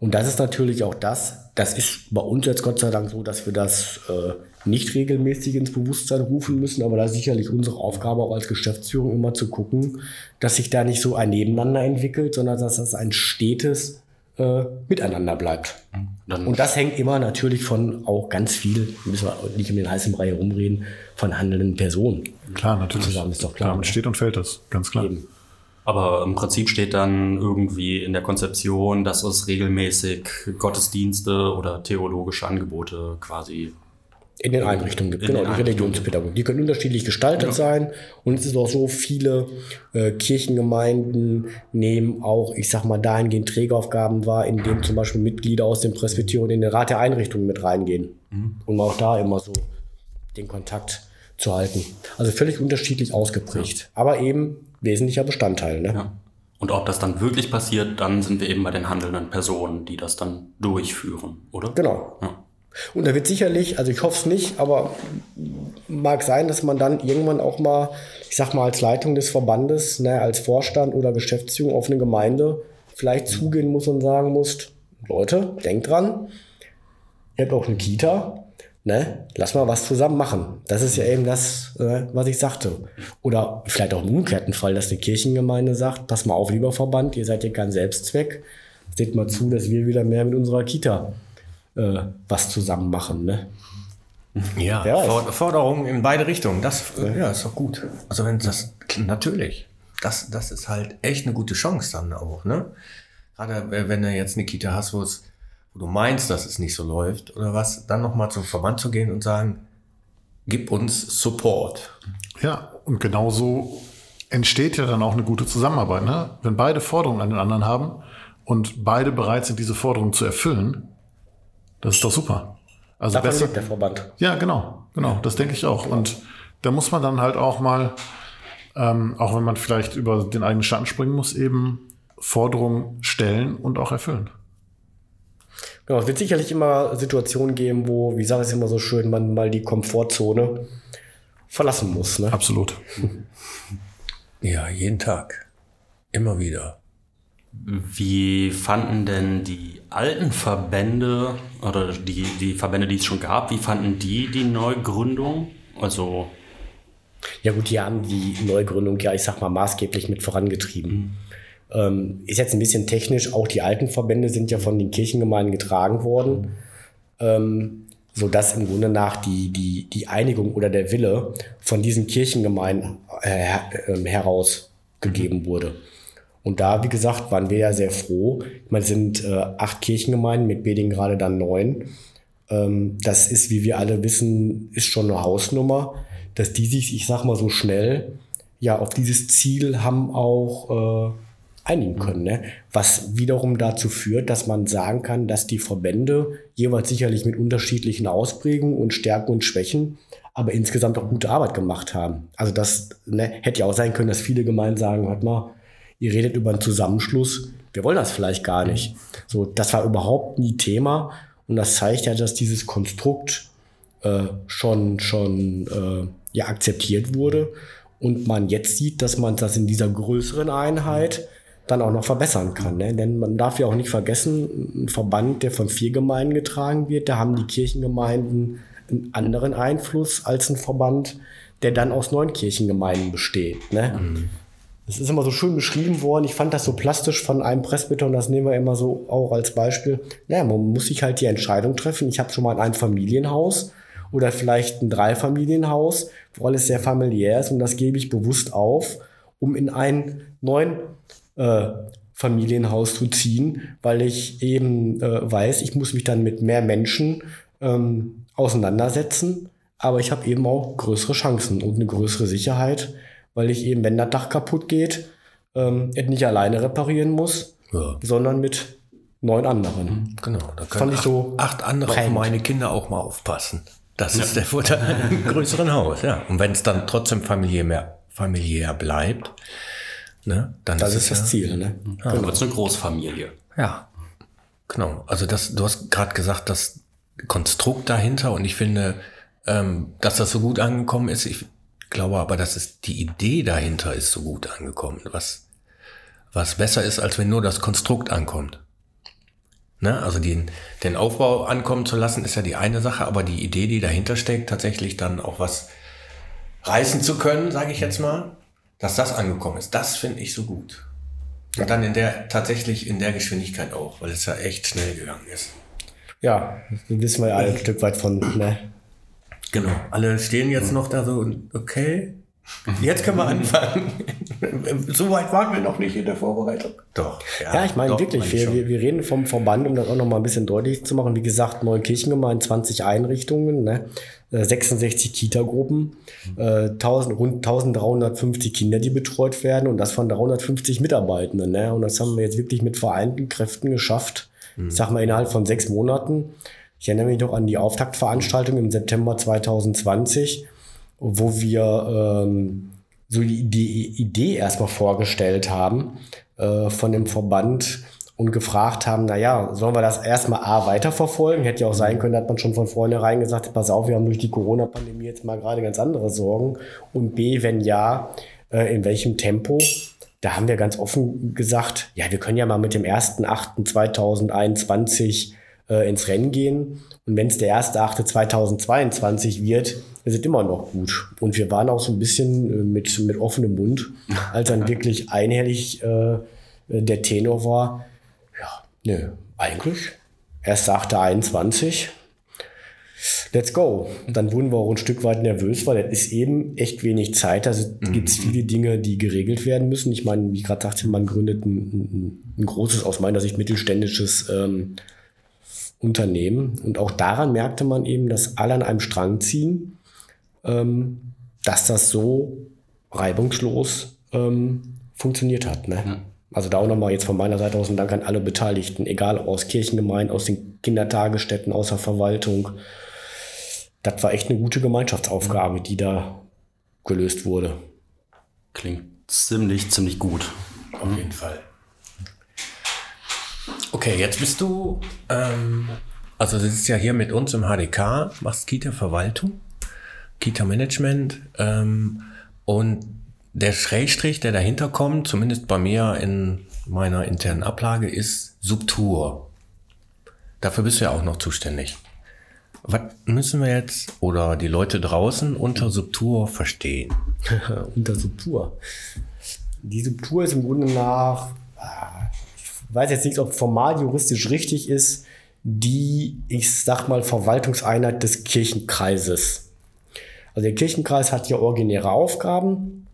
S4: Und das ist natürlich auch das, das ist bei uns jetzt Gott sei Dank so, dass wir das äh, nicht regelmäßig ins Bewusstsein rufen müssen, aber da ist sicherlich unsere Aufgabe auch als Geschäftsführung immer zu gucken, dass sich da nicht so ein Nebeneinander entwickelt, sondern dass das ein stetes äh, Miteinander bleibt. Dann und das hängt immer natürlich von auch ganz viel, müssen wir nicht um den heißen Brei herumreden, von handelnden Personen.
S1: Klar, natürlich.
S4: Zusammen ist doch klar.
S1: Damit steht und fällt das, ganz klar.
S4: Eben.
S2: Aber im Prinzip steht dann irgendwie in der Konzeption, dass es regelmäßig Gottesdienste oder theologische Angebote quasi
S4: In den Einrichtungen gibt,
S2: In
S4: genau, die. Religionspädagogik. Die können unterschiedlich gestaltet sein. Und es ist auch so, viele äh, Kirchengemeinden nehmen auch, ich sag mal, dahingehend Trägeraufgaben wahr, indem zum Beispiel Mitglieder aus dem Presbyterium in den Rat der Einrichtungen mit reingehen. Um auch da immer so den Kontakt zu halten. Also völlig unterschiedlich ausgeprägt. Aber eben wesentlicher Bestandteil. Ne?
S2: Ja. Und ob das dann wirklich passiert, dann sind wir eben bei den handelnden Personen, die das dann durchführen, oder?
S4: Genau.
S2: Ja.
S4: Und da wird sicherlich, also ich hoffe es nicht, aber mag sein, dass man dann irgendwann auch mal, ich sag mal, als Leitung des Verbandes, ne, als Vorstand oder Geschäftsführung auf eine Gemeinde vielleicht zugehen muss und sagen muss, Leute, denkt dran, ihr habt auch eine Kita, ne, lass mal was zusammen machen. Das ist ja eben das, äh, was ich sagte. Oder vielleicht auch im umgekehrten Fall, dass eine Kirchengemeinde sagt, pass mal auf, lieber Verband, ihr seid hier kein Selbstzweck. Seht mal zu, dass wir wieder mehr mit unserer Kita äh, was zusammen machen. Ne?
S3: Ja,
S4: Wer weiß.
S3: For Forderungen in beide Richtungen. Das äh, ja, ist doch gut. Also wenn das natürlich, das, das ist halt echt eine gute Chance dann auch, ne? Gerade äh, wenn du jetzt eine Kita hast, wo es, wo du meinst, dass es nicht so läuft oder was, dann nochmal zum Verband zu gehen und sagen, gib uns Support.
S1: Ja, und genauso entsteht ja dann auch eine gute Zusammenarbeit. Ne? Wenn beide Forderungen an den anderen haben und beide bereit sind, diese Forderungen zu erfüllen, das ist doch super. Also
S4: Davon
S1: besser,
S4: der Verband.
S1: ja, genau, genau, das denke ich auch. Und da muss man dann halt auch mal, ähm, auch wenn man vielleicht über den eigenen Schatten springen muss, eben Forderungen stellen und auch erfüllen.
S4: Genau, es wird sicherlich immer Situationen geben, wo, wie sage ich es immer so schön, man mal die Komfortzone verlassen muss. Ne?
S1: Absolut.
S3: Ja, jeden Tag. Immer wieder.
S2: Wie fanden denn die alten Verbände oder die, die Verbände, die es schon gab, wie fanden die die Neugründung? Also,
S4: Ja gut, die haben die Neugründung ja, ich sag mal, maßgeblich mit vorangetrieben. Ähm, ist jetzt ein bisschen technisch, auch die alten Verbände sind ja von den Kirchengemeinden getragen worden, ähm, sodass im Grunde nach die, die, die Einigung oder der Wille von diesen Kirchengemeinden äh, ähm, herausgegeben wurde. Und da, wie gesagt, waren wir ja sehr froh. Ich meine, es sind äh, acht Kirchengemeinden, mit Beding gerade dann neun. Ähm, das ist, wie wir alle wissen, ist schon eine Hausnummer, dass die sich, ich sag mal so schnell, ja, auf dieses Ziel haben auch einigen können. Ne? Was wiederum dazu führt, dass man sagen kann, dass die Verbände jeweils sicherlich mit unterschiedlichen Ausprägungen und Stärken und Schwächen, aber insgesamt auch gute Arbeit gemacht haben. Also das ne, hätte ja auch sein können, dass viele Gemeinden sagen, hört mal, ihr redet über einen Zusammenschluss, wir wollen das vielleicht gar nicht. So, das war überhaupt nie Thema und das zeigt ja, dass dieses Konstrukt äh, schon schon äh, ja akzeptiert wurde und man jetzt sieht, dass man das in dieser größeren Einheit dann auch noch verbessern kann. Ne? Denn man darf ja auch nicht vergessen, ein Verband, der von vier Gemeinden getragen wird, da haben die Kirchengemeinden einen anderen Einfluss als ein Verband, der dann aus neun Kirchengemeinden besteht. Ne? Mhm. Das ist immer so schön beschrieben worden. Ich fand das so plastisch von einem Presbyter und das nehmen wir immer so auch als Beispiel. Naja, man muss sich halt die Entscheidung treffen. Ich habe schon mal ein Familienhaus oder vielleicht ein Dreifamilienhaus, wo alles sehr familiär ist und das gebe ich bewusst auf, um in ein neuen äh, Familienhaus zu ziehen, weil ich eben äh, weiß, ich muss mich dann mit mehr Menschen ähm, auseinandersetzen, aber ich habe eben auch größere Chancen und eine größere Sicherheit, weil ich eben, wenn das Dach kaputt geht, ähm, nicht alleine reparieren muss, ja. sondern mit neun anderen.
S3: Mhm, genau, da können acht, so acht andere auf meine Kinder auch mal aufpassen. Das ja. ist der Vorteil einem größeren Haus, ja. Und wenn es dann trotzdem familiär, mehr, familiär bleibt,
S4: Ne? Dann das ist, ist das ja, Ziel. Ne?
S2: Ja. Dann wird es eine Großfamilie.
S3: Ja, genau. Also das, du hast gerade gesagt, das Konstrukt dahinter und ich finde, ähm, dass das so gut angekommen ist. Ich glaube aber, dass es die Idee dahinter ist so gut angekommen, was, was besser ist, als wenn nur das Konstrukt ankommt. Ne? Also den, den Aufbau ankommen zu lassen, ist ja die eine Sache, aber die Idee, die dahinter steckt, tatsächlich dann auch was reißen zu können, sage ich jetzt mal, dass das angekommen ist, das finde ich so gut. Und dann in der, tatsächlich in der Geschwindigkeit auch, weil es ja echt schnell gegangen ist.
S4: Ja, wissen wir ja alle ein Stück weit von, ne?
S3: Genau. Alle stehen jetzt noch da so, okay, Jetzt können wir anfangen. so weit waren wir noch nicht in der Vorbereitung.
S4: Doch. Ja, ja ich meine wirklich, wir, wir, wir, reden vom Verband, um das auch noch mal ein bisschen deutlich zu machen. Wie gesagt, neun Kirchengemeinden, 20 Einrichtungen, ne? 66 äh, Kita-Gruppen, äh, 1000, rund 1350 Kinder, die betreut werden und das von 350 Mitarbeitenden. Ne? Und das haben wir jetzt wirklich mit vereinten Kräften geschafft. Mhm. Ich sag mal innerhalb von sechs Monaten. Ich erinnere mich noch an die Auftaktveranstaltung im September 2020 wo wir ähm, so die, die Idee erstmal vorgestellt haben äh, von dem Verband und gefragt haben, na ja, sollen wir das erstmal A weiterverfolgen? Hätte ja auch sein können, hat man schon von vornherein gesagt, pass auf, wir haben durch die Corona-Pandemie jetzt mal gerade ganz andere Sorgen. Und B, wenn ja, äh, in welchem Tempo? Da haben wir ganz offen gesagt, ja, wir können ja mal mit dem 1.8.2021 äh, ins Rennen gehen. Und wenn es der 1.8.2022 wird, ist es immer noch gut. Und wir waren auch so ein bisschen äh, mit, mit offenem Mund, als dann wirklich einhellig äh, der Tenor war. Ja, nö, eigentlich. Erst sagte 21. Let's go. Dann wurden wir auch ein Stück weit nervös, weil es ist eben echt wenig Zeit. Also mhm. gibt es viele Dinge, die geregelt werden müssen. Ich meine, wie gerade sagte, man gründet ein, ein, ein, großes, aus meiner Sicht mittelständisches ähm, Unternehmen. Und auch daran merkte man eben, dass alle an einem Strang ziehen, ähm, dass das so reibungslos ähm, funktioniert hat. Ne? Ja. Also da auch nochmal jetzt von meiner Seite aus ein Dank an alle Beteiligten, egal ob aus Kirchengemeinden, aus den Kindertagesstätten, aus der Verwaltung. Das war echt eine gute Gemeinschaftsaufgabe, die da gelöst wurde.
S2: Klingt ziemlich, ziemlich gut.
S3: Auf jeden Fall. Okay, jetzt bist du, ähm, also du sitzt ja hier mit uns im HDK, machst Kita-Verwaltung, Kita-Management ähm, und der Schrägstrich, der dahinter kommt, zumindest bei mir in meiner internen Ablage, ist Subtur. Dafür bist du ja auch noch zuständig. Was müssen wir jetzt oder die Leute draußen unter Subtur verstehen?
S4: unter Subtur. Die Subtur ist im Grunde nach weiß jetzt nicht, ob formal juristisch richtig ist, die, ich sag mal, Verwaltungseinheit des Kirchenkreises. Also der Kirchenkreis hat ja originäre Aufgaben.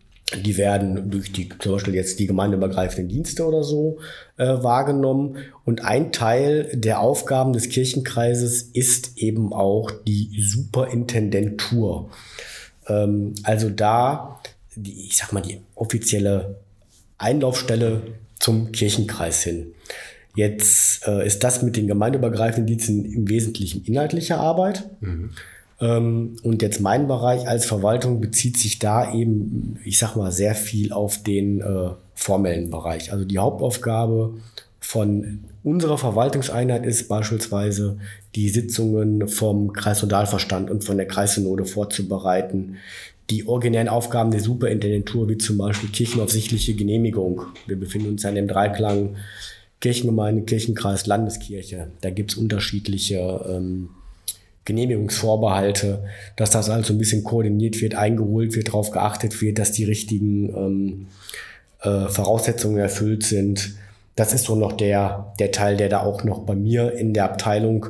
S4: Die werden durch die, zum Beispiel jetzt die gemeindeübergreifenden Dienste oder so äh, wahrgenommen. Und ein Teil der Aufgaben des Kirchenkreises ist eben auch die Superintendentur. Ähm, also da, die, ich sag mal, die offizielle Einlaufstelle zum Kirchenkreis hin. Jetzt äh, ist das mit den gemeindeübergreifenden Diensten im Wesentlichen inhaltliche Arbeit. Mhm. Ähm, und jetzt mein Bereich als Verwaltung bezieht sich da eben, ich sag mal, sehr viel auf den äh, formellen Bereich. Also die Hauptaufgabe von unserer Verwaltungseinheit ist beispielsweise, die Sitzungen vom Kreisnodalverstand und von der Kreissynode vorzubereiten, die originären Aufgaben der Superintendentur, wie zum Beispiel kirchenaufsichtliche Genehmigung. Wir befinden uns ja in dem Dreiklang Kirchengemeinde, Kirchenkreis, Landeskirche. Da gibt's unterschiedliche ähm, Genehmigungsvorbehalte, dass das also ein bisschen koordiniert wird, eingeholt wird, darauf geachtet wird, dass die richtigen ähm, äh, Voraussetzungen erfüllt sind. Das ist so noch der, der Teil, der da auch noch bei mir in der Abteilung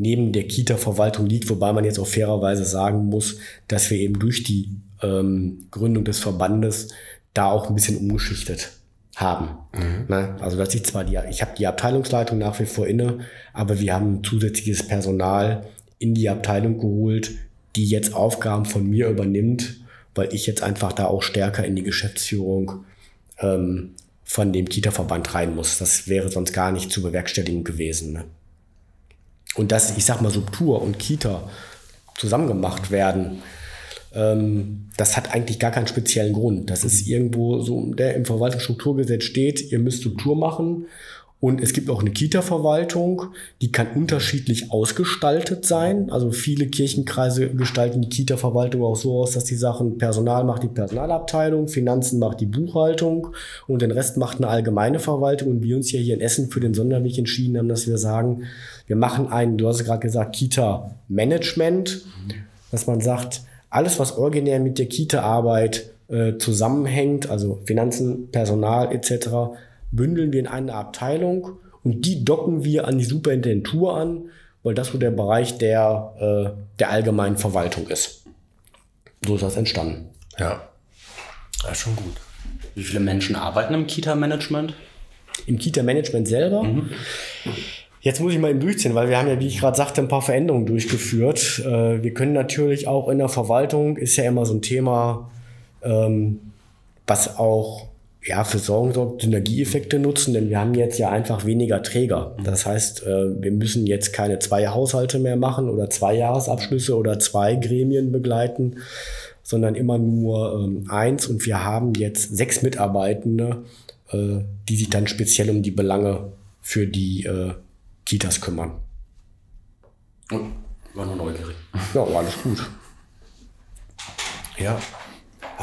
S4: neben der Kita-Verwaltung liegt, wobei man jetzt auch fairerweise sagen muss, dass wir eben durch die ähm, Gründung des Verbandes da auch ein bisschen umgeschichtet haben. Mhm. Ne? Also dass ich zwar die, ich habe die Abteilungsleitung nach wie vor inne, aber wir haben zusätzliches Personal in die Abteilung geholt, die jetzt Aufgaben von mir übernimmt, weil ich jetzt einfach da auch stärker in die Geschäftsführung ähm, von dem Kita-Verband rein muss. Das wäre sonst gar nicht zu bewerkstelligen gewesen. Ne? Und dass, ich sag mal, Subtur und Kita zusammen gemacht werden, ähm, das hat eigentlich gar keinen speziellen Grund. Das ist irgendwo so, der im Verwaltungsstrukturgesetz steht, ihr müsst Subtur machen und es gibt auch eine Kita-Verwaltung, die kann unterschiedlich ausgestaltet sein. Also viele Kirchenkreise gestalten die Kita-Verwaltung auch so aus, dass die Sachen Personal macht die Personalabteilung, Finanzen macht die Buchhaltung und den Rest macht eine allgemeine Verwaltung. Und wir uns ja hier in Essen für den Sonderweg entschieden haben, dass wir sagen, wir machen ein, du hast gerade gesagt, Kita-Management, dass man sagt, alles, was originär mit der Kita-Arbeit äh, zusammenhängt, also Finanzen, Personal etc., bündeln wir in eine Abteilung und die docken wir an die Superintendentur an, weil das so der Bereich der, äh, der allgemeinen Verwaltung ist. So ist das entstanden.
S3: Ja, das ist schon gut.
S2: Wie viele Menschen arbeiten im Kita-Management?
S4: Im Kita-Management selber? Mhm. Jetzt muss ich mal eben durchziehen, weil wir haben ja, wie ich gerade sagte, ein paar Veränderungen durchgeführt. Äh, wir können natürlich auch in der Verwaltung, ist ja immer so ein Thema, ähm, was auch ja, für Sorgen sorgt, Synergieeffekte nutzen, denn wir haben jetzt ja einfach weniger Träger. Das heißt, äh, wir müssen jetzt keine zwei Haushalte mehr machen oder zwei Jahresabschlüsse oder zwei Gremien begleiten, sondern immer nur ähm, eins. Und wir haben jetzt sechs Mitarbeitende, äh, die sich dann speziell um die Belange für die äh, Kitas kümmern.
S2: War nur neugierig.
S4: Ja, alles gut.
S3: Ja,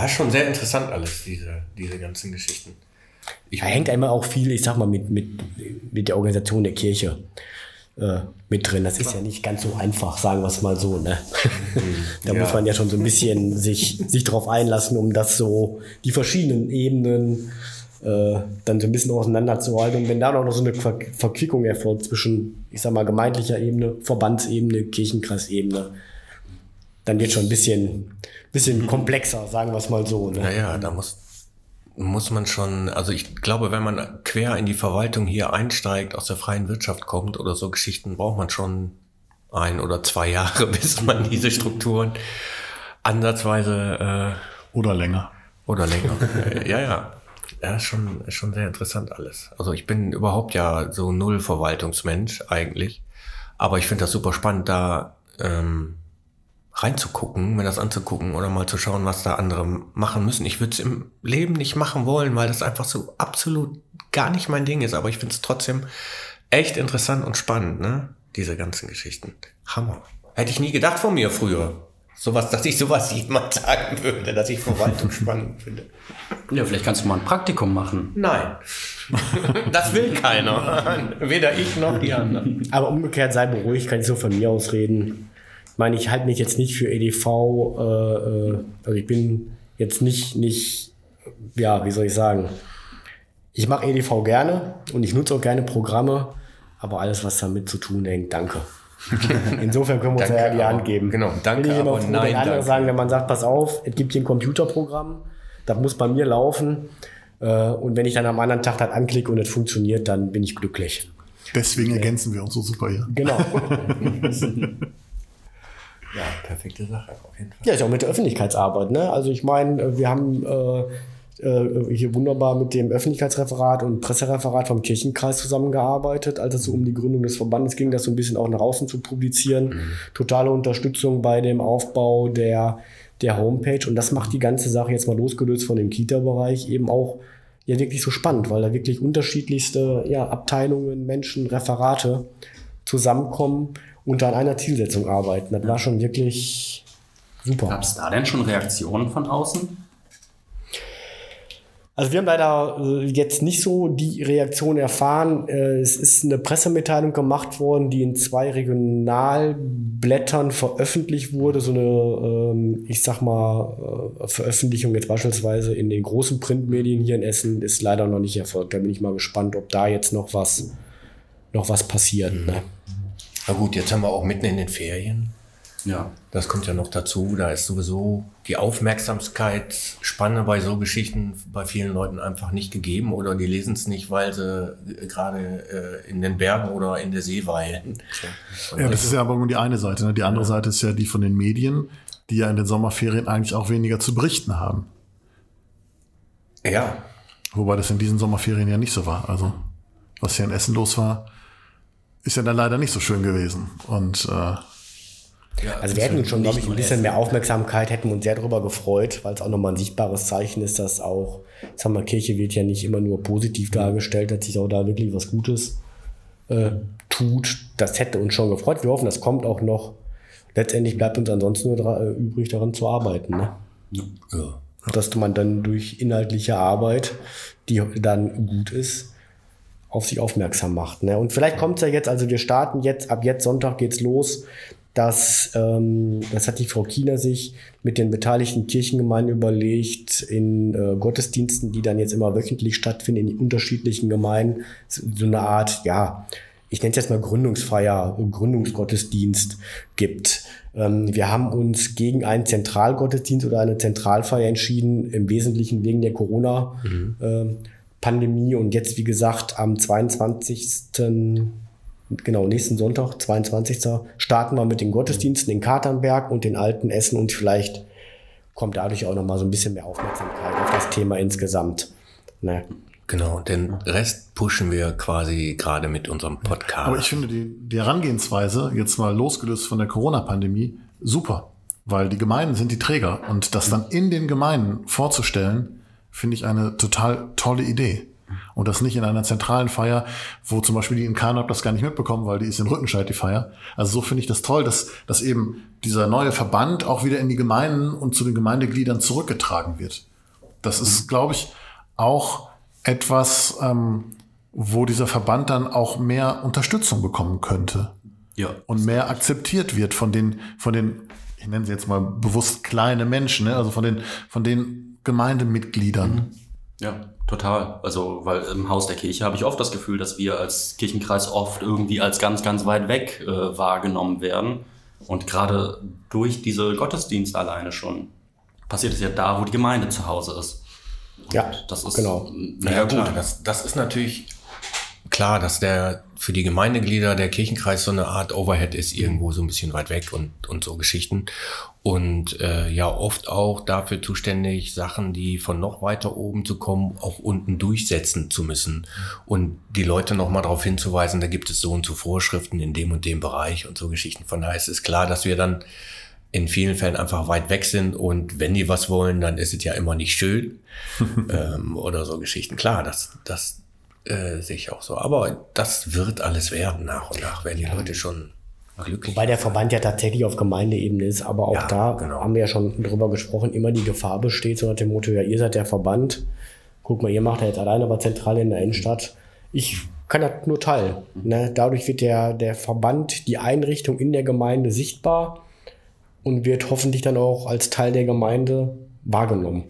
S3: das ist schon sehr interessant alles, diese, diese ganzen Geschichten.
S4: Ich da hängt einmal auch viel, ich sag mal, mit, mit, mit der Organisation der Kirche äh, mit drin. Das ist ja nicht ganz so einfach, sagen wir es mal so. Ne? Mhm. da ja. muss man ja schon so ein bisschen sich, sich darauf einlassen, um das so, die verschiedenen Ebenen äh, dann so ein bisschen auseinanderzuhalten. Und wenn da noch so eine Ver Verquickung erfolgt zwischen, ich sag mal, gemeindlicher Ebene, Verbandsebene, Kirchenkreisebene, dann wird schon ein bisschen, bisschen komplexer, sagen wir es mal so.
S3: Ne? Naja, da muss, muss man schon, also ich glaube, wenn man quer in die Verwaltung hier einsteigt, aus der freien Wirtschaft kommt oder so Geschichten, braucht man schon ein oder zwei Jahre, bis man diese Strukturen ansatzweise
S1: äh, oder länger.
S3: Oder länger. ja, ja. Ja, ist schon, ist schon sehr interessant alles. Also ich bin überhaupt ja so null Verwaltungsmensch eigentlich. Aber ich finde das super spannend, da ähm, reinzugucken, mir das anzugucken oder mal zu schauen, was da andere machen müssen. Ich würde es im Leben nicht machen wollen, weil das einfach so absolut gar nicht mein Ding ist. Aber ich finde es trotzdem echt interessant und spannend, ne? Diese ganzen Geschichten. Hammer. Hätte ich nie gedacht von mir früher. Sowas, dass ich sowas jemand sagen würde, dass ich Verwaltung spannend finde.
S2: Ja, vielleicht kannst du mal ein Praktikum machen.
S3: Nein. das will keiner. Weder ich noch die anderen.
S4: Aber umgekehrt sei beruhigt, kann ich so von mir aus reden meine, ich halte mich jetzt nicht für EDV, äh, äh, also ich bin jetzt nicht, nicht, ja, wie soll ich sagen, ich mache EDV gerne und ich nutze auch gerne Programme, aber alles, was damit zu tun hängt, danke. Insofern können wir uns ja die Hand geben.
S3: Genau, danke.
S4: Bin ich immer froh, nein, wenn andere sagen, wenn man sagt, pass auf, es gibt hier ein Computerprogramm, das muss bei mir laufen. Äh, und wenn ich dann am anderen Tag das anklicke und es funktioniert, dann bin ich glücklich.
S1: Deswegen ergänzen wir uns so super hier.
S4: Genau.
S3: Ja, perfekte Sache, auf
S4: jeden Fall. Ja, ist auch mit der Öffentlichkeitsarbeit. Ne? Also ich meine, wir haben äh, äh, hier wunderbar mit dem Öffentlichkeitsreferat und Pressereferat vom Kirchenkreis zusammengearbeitet, als es so um die Gründung des Verbandes ging, das so ein bisschen auch nach außen zu publizieren. Mhm. Totale Unterstützung bei dem Aufbau der, der Homepage. Und das macht die ganze Sache jetzt mal losgelöst von dem Kita-Bereich eben auch ja wirklich so spannend, weil da wirklich unterschiedlichste ja, Abteilungen, Menschen, Referate zusammenkommen und an einer Zielsetzung arbeiten. Das war schon wirklich super.
S2: Gab es da denn schon Reaktionen von außen?
S4: Also wir haben leider äh, jetzt nicht so die Reaktion erfahren. Äh, es ist eine Pressemitteilung gemacht worden, die in zwei Regionalblättern veröffentlicht wurde. So eine, ähm, ich sag mal, äh, Veröffentlichung jetzt beispielsweise in den großen Printmedien hier in Essen ist leider noch nicht erfolgt. Da bin ich mal gespannt, ob da jetzt noch was, noch was passiert. Mhm. Ne?
S3: Na gut, jetzt haben wir auch mitten in den Ferien.
S2: Ja.
S3: Das kommt ja noch dazu. Da ist sowieso die Aufmerksamkeitsspanne bei so Geschichten bei vielen Leuten einfach nicht gegeben oder die lesen es nicht, weil sie äh, gerade äh, in den Bergen oder in der See weilen.
S1: Ja, das ist ja aber nur die eine Seite. Ne? Die andere ja. Seite ist ja die von den Medien, die ja in den Sommerferien eigentlich auch weniger zu berichten haben.
S3: Ja.
S1: Wobei das in diesen Sommerferien ja nicht so war. Also, was hier in Essen los war, ist ja dann leider nicht so schön gewesen. Und äh,
S4: ja, also wir hätten uns schon, glaube ich, ein bisschen mehr Aufmerksamkeit, hätten uns sehr darüber gefreut, weil es auch nochmal ein sichtbares Zeichen ist, dass auch, sagen wir, Kirche wird ja nicht immer nur positiv dargestellt, dass sich auch da wirklich was Gutes äh, tut. Das hätte uns schon gefreut. Wir hoffen, das kommt auch noch. Letztendlich bleibt uns ansonsten nur äh, übrig, daran zu arbeiten. Ne? Ja. Dass man dann durch inhaltliche Arbeit, die dann gut ist, auf sich aufmerksam macht. Ne? Und vielleicht kommt es ja jetzt, also wir starten jetzt, ab jetzt Sonntag geht's los dass, ähm, das hat die Frau Kiener sich mit den beteiligten Kirchengemeinden überlegt, in äh, Gottesdiensten, die dann jetzt immer wöchentlich stattfinden, in unterschiedlichen Gemeinden, so eine Art, ja, ich nenne es jetzt mal Gründungsfeier, Gründungsgottesdienst gibt. Ähm, wir haben uns gegen einen Zentralgottesdienst oder eine Zentralfeier entschieden, im Wesentlichen wegen der Corona-Pandemie. Mhm. Äh, und jetzt, wie gesagt, am 22 genau, nächsten Sonntag, 22. starten wir mit den Gottesdiensten in Katernberg und den alten Essen und vielleicht kommt dadurch auch nochmal so ein bisschen mehr Aufmerksamkeit auf das Thema insgesamt. Ne?
S3: Genau, den Rest pushen wir quasi gerade mit unserem Podcast.
S1: Aber ich finde die, die Herangehensweise, jetzt mal losgelöst von der Corona-Pandemie, super. Weil die Gemeinden sind die Träger. Und das dann in den Gemeinden vorzustellen, finde ich eine total tolle Idee. Und das nicht in einer zentralen Feier, wo zum Beispiel die in Karnap das gar nicht mitbekommen, weil die ist in Rückenscheid, die Feier. Also so finde ich das toll, dass, dass eben dieser neue Verband auch wieder in die Gemeinden und zu den Gemeindegliedern zurückgetragen wird. Das ist, glaube ich, auch etwas, ähm, wo dieser Verband dann auch mehr Unterstützung bekommen könnte. Ja. Und mehr akzeptiert wird von den, von den, ich nenne sie jetzt mal bewusst kleine Menschen, ne? also von den, von den Gemeindemitgliedern. Mhm.
S2: Ja, total. Also, weil im Haus der Kirche habe ich oft das Gefühl, dass wir als Kirchenkreis oft irgendwie als ganz, ganz weit weg äh, wahrgenommen werden. Und gerade durch diese Gottesdienste alleine schon passiert es ja da, wo die Gemeinde zu Hause ist.
S4: Und ja, das ist genau.
S3: Ja, gut. Das, das ist natürlich klar, dass der für die Gemeindeglieder der Kirchenkreis so eine Art Overhead ist, irgendwo so ein bisschen weit weg und, und so Geschichten. Und äh, ja, oft auch dafür zuständig, Sachen, die von noch weiter oben zu kommen, auch unten durchsetzen zu müssen. Und die Leute nochmal darauf hinzuweisen, da gibt es so und so Vorschriften in dem und dem Bereich und so Geschichten. Von daher ist es klar, dass wir dann in vielen Fällen einfach weit weg sind und wenn die was wollen, dann ist es ja immer nicht schön ähm, oder so Geschichten. Klar, das, das, äh, sehe ich auch so. Aber das wird alles werden nach und nach, werden die Leute schon glücklich.
S4: Weil der Verband ja tatsächlich auf Gemeindeebene ist, aber auch ja, da genau. haben wir ja schon drüber gesprochen, immer die Gefahr besteht, so nach dem Motto, ja, ihr seid der Verband, guck mal, ihr macht ja jetzt alleine aber zentral in der Innenstadt. Ich kann das nur teilen. Ne? Dadurch wird der, der Verband, die Einrichtung in der Gemeinde sichtbar und wird hoffentlich dann auch als Teil der Gemeinde wahrgenommen.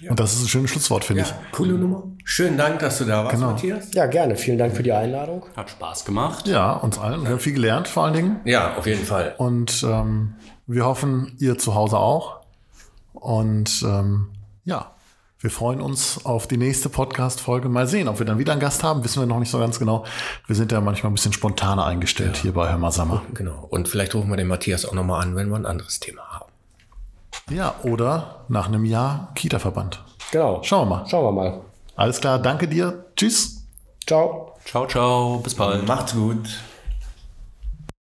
S1: Ja. Und das ist ein schönes Schlusswort, finde ja, ich.
S3: Coole Nummer. Schönen Dank, dass du da warst, genau.
S4: Matthias. Ja, gerne. Vielen Dank für die Einladung.
S2: Hat Spaß gemacht.
S1: Ja, uns allen. Wir haben viel gelernt, vor allen Dingen.
S3: Ja, auf jeden Fall.
S1: Und ähm, wir hoffen, ihr zu Hause auch. Und ähm, ja, wir freuen uns auf die nächste Podcast-Folge. Mal sehen, ob wir dann wieder einen Gast haben, wissen wir noch nicht so ganz genau. Wir sind ja manchmal ein bisschen spontaner eingestellt ja. hier bei Hör mal Sammer.
S3: Genau. Und vielleicht rufen wir den Matthias auch nochmal an, wenn wir ein anderes Thema haben.
S1: Ja, oder nach einem Jahr Kita-Verband.
S4: Genau.
S1: Schauen wir mal.
S4: Schauen wir mal.
S1: Alles klar, danke dir. Tschüss.
S4: Ciao.
S2: Ciao, ciao, bis bald.
S3: Macht's gut.